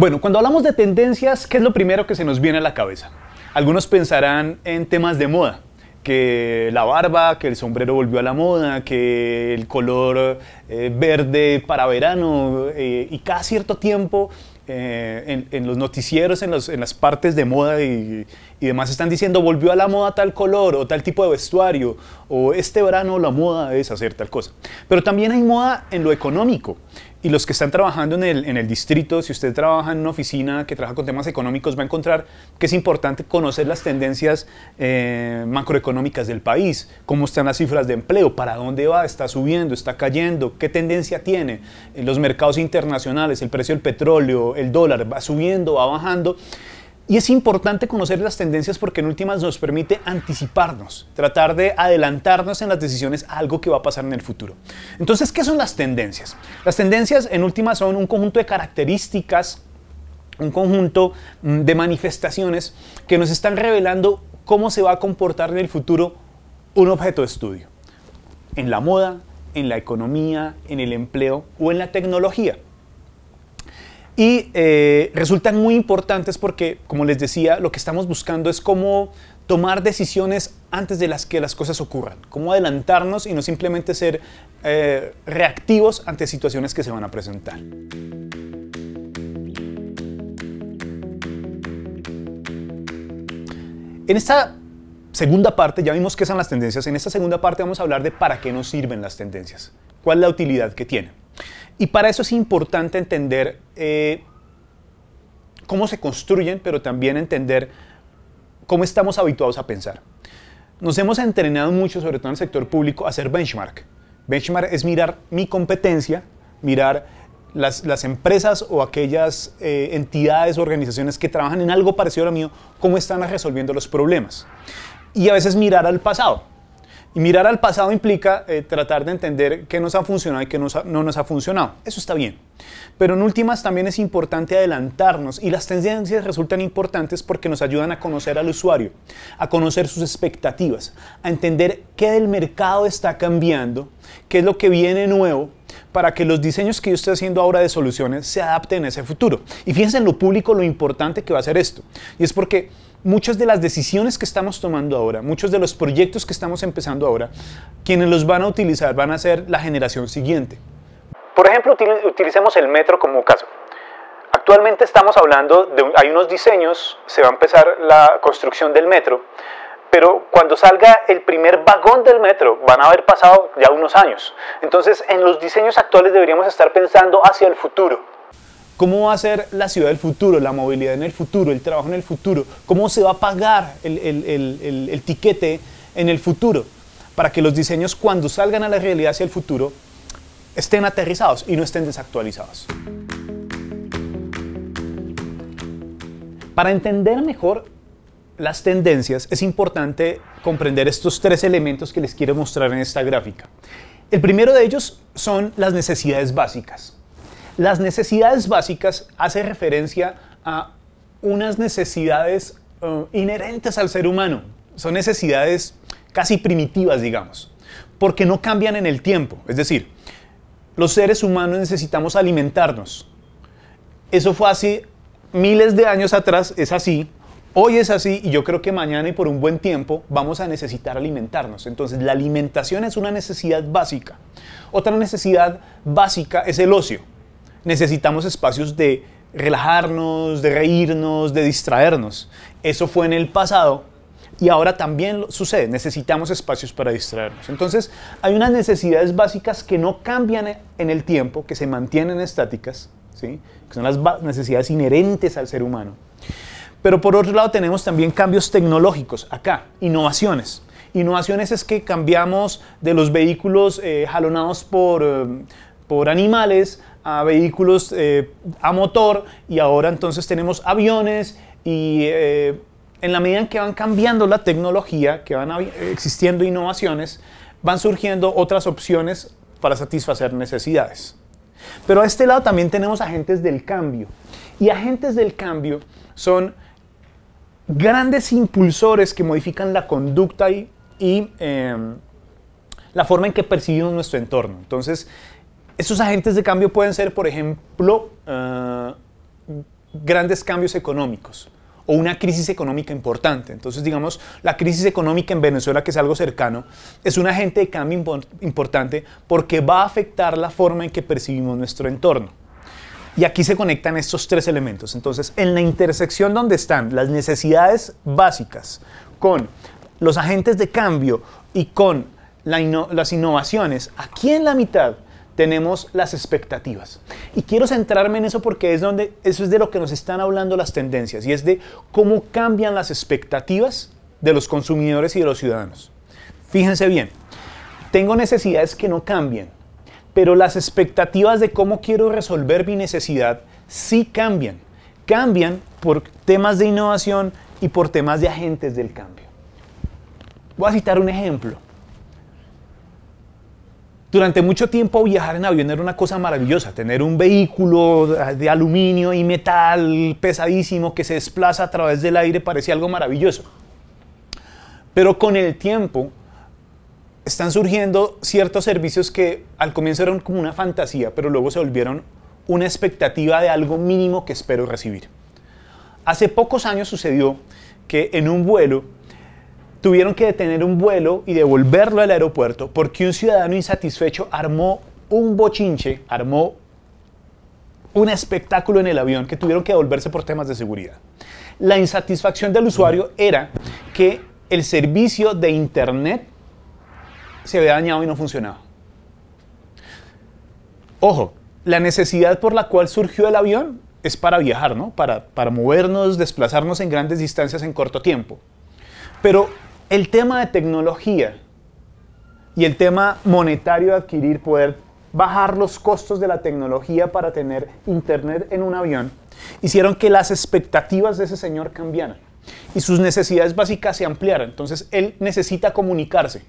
Bueno, cuando hablamos de tendencias, ¿qué es lo primero que se nos viene a la cabeza? Algunos pensarán en temas de moda, que la barba, que el sombrero volvió a la moda, que el color eh, verde para verano eh, y cada cierto tiempo eh, en, los noticieros, en, las partes de moda y, y, demás están diciendo volvió a la moda tal color o tal tipo de vestuario o este verano la moda es hacer tal cosa. Pero también hay moda en lo económico y los que están trabajando en el, en el, distrito, si usted trabaja en una oficina que trabaja con temas económicos, va a encontrar que es importante conocer las tendencias eh, macroeconómicas del país, cómo están las cifras de empleo, para dónde va, está subiendo, está cayendo, qué tendencia tiene en los mercados internacionales, el precio del petróleo, el dólar, va subiendo, va bajando. Y es importante conocer las tendencias porque en últimas nos permite anticiparnos, tratar de adelantarnos en las decisiones a algo que va a pasar en el futuro. Entonces, ¿qué son las tendencias? Las tendencias en últimas son un conjunto de características, un conjunto mm, de manifestaciones que nos están revelando cómo se va a comportar en el futuro un objeto de estudio. En la moda, en la economía, en el empleo o en la tecnología. Y eh, resultan muy importantes porque, como les decía, lo que estamos buscando es cómo tomar decisiones antes de las que las cosas ocurran, cómo adelantarnos y no simplemente ser eh, reactivos ante situaciones que se van a presentar. En esta segunda parte, ya vimos qué son las tendencias, en esta segunda parte vamos a hablar de para qué nos sirven las tendencias, cuál es la utilidad que tienen. Y para eso es importante entender eh, cómo se construyen, pero también entender cómo estamos habituados a pensar. Nos hemos entrenado mucho, sobre todo en el sector público, a hacer benchmark. Benchmark es mirar mi competencia, mirar las, empresas o aquellas eh, entidades o organizaciones que trabajan en algo parecido a lo mío, cómo están resolviendo los problemas. Y a veces mirar al pasado. Y mirar al pasado implica eh, tratar de entender qué nos ha funcionado y qué no nos ha funcionado. Eso está bien. Pero en últimas también es importante adelantarnos y las tendencias resultan importantes porque nos ayudan a conocer al usuario, a conocer sus expectativas, a entender qué del mercado está cambiando, qué es lo que viene nuevo para que los diseños que yo estoy haciendo ahora de soluciones se adapten a ese futuro. Y fíjense en lo público lo importante que va a ser esto. Y es porque muchas de las decisiones que estamos tomando ahora, muchos de los proyectos que estamos empezando ahora, quienes los van a utilizar van a ser la generación siguiente. Por ejemplo, utilicemos el metro como caso. Actualmente estamos hablando de, hay unos diseños, se va a empezar la construcción del metro, pero cuando salga el primer vagón del metro van a haber pasado ya unos años. Entonces, en los diseños actuales deberíamos estar pensando hacia el futuro. ¿Cómo va a ser la ciudad del futuro, la movilidad en el futuro, el trabajo en el futuro? ¿Cómo se va a pagar el, el, tiquete en el futuro? Para que los diseños cuando salgan a la realidad hacia el futuro estén aterrizados y no estén desactualizados. Para entender mejor las tendencias es importante comprender estos tres elementos que les quiero mostrar en esta gráfica. El primero de ellos son las necesidades básicas. Las necesidades básicas hace referencia a unas necesidades uh, inherentes al ser humano. Son necesidades casi primitivas, digamos, porque no cambian en el tiempo. Es decir, los seres humanos necesitamos alimentarnos. Eso fue así miles de años atrás, es así, hoy es así y yo creo que mañana y por un buen tiempo vamos a necesitar alimentarnos. Entonces la alimentación es una necesidad básica. Otra necesidad básica es el ocio necesitamos espacios de relajarnos, de reírnos, de distraernos. Eso fue en el pasado y ahora también sucede, necesitamos espacios para distraernos. Entonces, hay unas necesidades básicas que no cambian en el tiempo, que se mantienen estáticas, ¿sí? que son las necesidades inherentes al ser humano. Pero por otro lado tenemos también cambios tecnológicos acá, innovaciones. Innovaciones es que cambiamos de los vehículos eh, jalonados por, eh, por animales a vehículos eh, a motor y ahora entonces tenemos aviones y eh, en la medida en que van cambiando la tecnología, que van existiendo innovaciones, van surgiendo otras opciones para satisfacer necesidades. Pero a este lado también tenemos agentes del cambio. Y agentes del cambio son grandes impulsores que modifican la conducta y, em, la forma en que percibimos nuestro entorno. Entonces, esos agentes de cambio pueden ser, por ejemplo, eh, grandes cambios económicos o una crisis económica importante. Entonces, digamos, la crisis económica en Venezuela, que es algo cercano, es un agente de cambio importante porque va a afectar la forma en que percibimos nuestro entorno. Y aquí se conectan estos tres elementos. Entonces, en la intersección donde están las necesidades básicas con los agentes de cambio y con las innovaciones, aquí en la mitad tenemos las expectativas. Y quiero centrarme en eso porque es donde eso es de lo que nos están hablando las tendencias y es de cómo cambian las expectativas de los consumidores y de los ciudadanos. Fíjense bien, tengo necesidades que no cambian, pero las expectativas de cómo quiero resolver mi necesidad sí cambian. Cambian por temas de innovación y por temas de agentes del cambio. Voy a citar un ejemplo. Durante mucho tiempo viajar en avión era una cosa maravillosa, tener un vehículo de aluminio y metal pesadísimo que se desplaza a través del aire parecía algo maravilloso. Pero con el tiempo están surgiendo ciertos servicios que al comienzo eran como una fantasía, pero luego se volvieron una expectativa de algo mínimo que espero recibir. Hace pocos años sucedió que en un vuelo tuvieron que detener un vuelo y devolverlo al aeropuerto porque un ciudadano insatisfecho armó un bochinche, armó un espectáculo en el avión que tuvieron que devolverse por temas de seguridad. La insatisfacción del usuario era que el servicio de Internet se había dañado y no funcionaba. Ojo, la necesidad por la cual surgió el avión es para viajar, ¿no? Para, para movernos, desplazarnos en grandes distancias en corto tiempo. Pero el tema de tecnología y el tema monetario de adquirir, poder bajar los costos de la tecnología para tener internet en un avión, hicieron que las expectativas de ese señor cambiaran y sus necesidades básicas se ampliaran. Entonces él necesita comunicarse,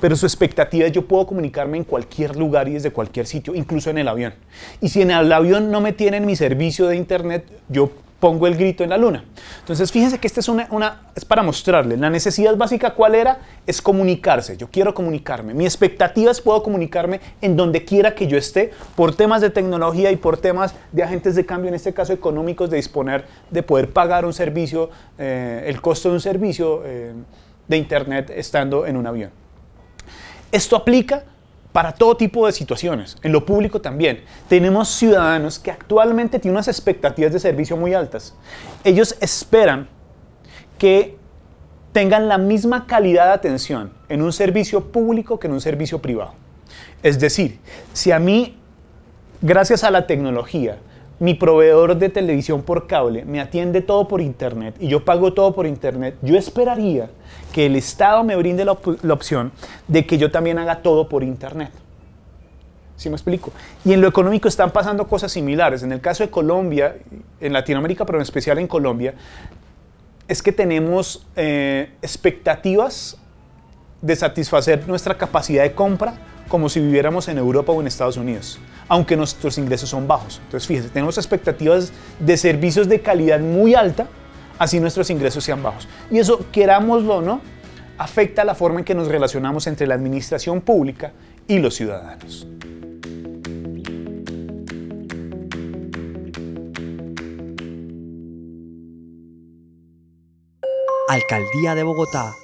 pero su expectativa es yo puedo comunicarme en cualquier lugar y desde cualquier sitio, incluso en el avión. Y si en el avión no me tienen mi servicio de internet, yo pongo el grito en la luna. Entonces, fíjense que esta es una, es para mostrarle. La necesidad básica, ¿cuál era? Es comunicarse. Yo quiero comunicarme. Mi expectativa es puedo comunicarme en donde quiera que yo esté por temas de tecnología y por temas de agentes de cambio, en este caso económicos, de disponer de poder pagar un servicio, eh, el costo de un servicio eh, de Internet estando en un avión. Esto aplica para todo tipo de situaciones, en lo público también. Tenemos ciudadanos que actualmente tienen unas expectativas de servicio muy altas. Ellos esperan que tengan la misma calidad de atención en un servicio público que en un servicio privado. Es decir, si a mí, gracias a la tecnología, mi proveedor de televisión por cable me atiende todo por internet y yo pago todo por internet, yo esperaría que el Estado me brinde la, opción de que yo también haga todo por Internet. ¿Sí me explico? Y en lo económico están pasando cosas similares. En el caso de Colombia, en Latinoamérica, pero en especial en Colombia, es que tenemos eh, expectativas de satisfacer nuestra capacidad de compra como si viviéramos en Europa o en Estados Unidos, aunque nuestros ingresos son bajos. Entonces, fíjense, tenemos expectativas de servicios de calidad muy alta, así nuestros ingresos sean bajos. Y eso, querámoslo o no, afecta la forma en que nos relacionamos entre la administración pública y los ciudadanos. Alcaldía de Bogotá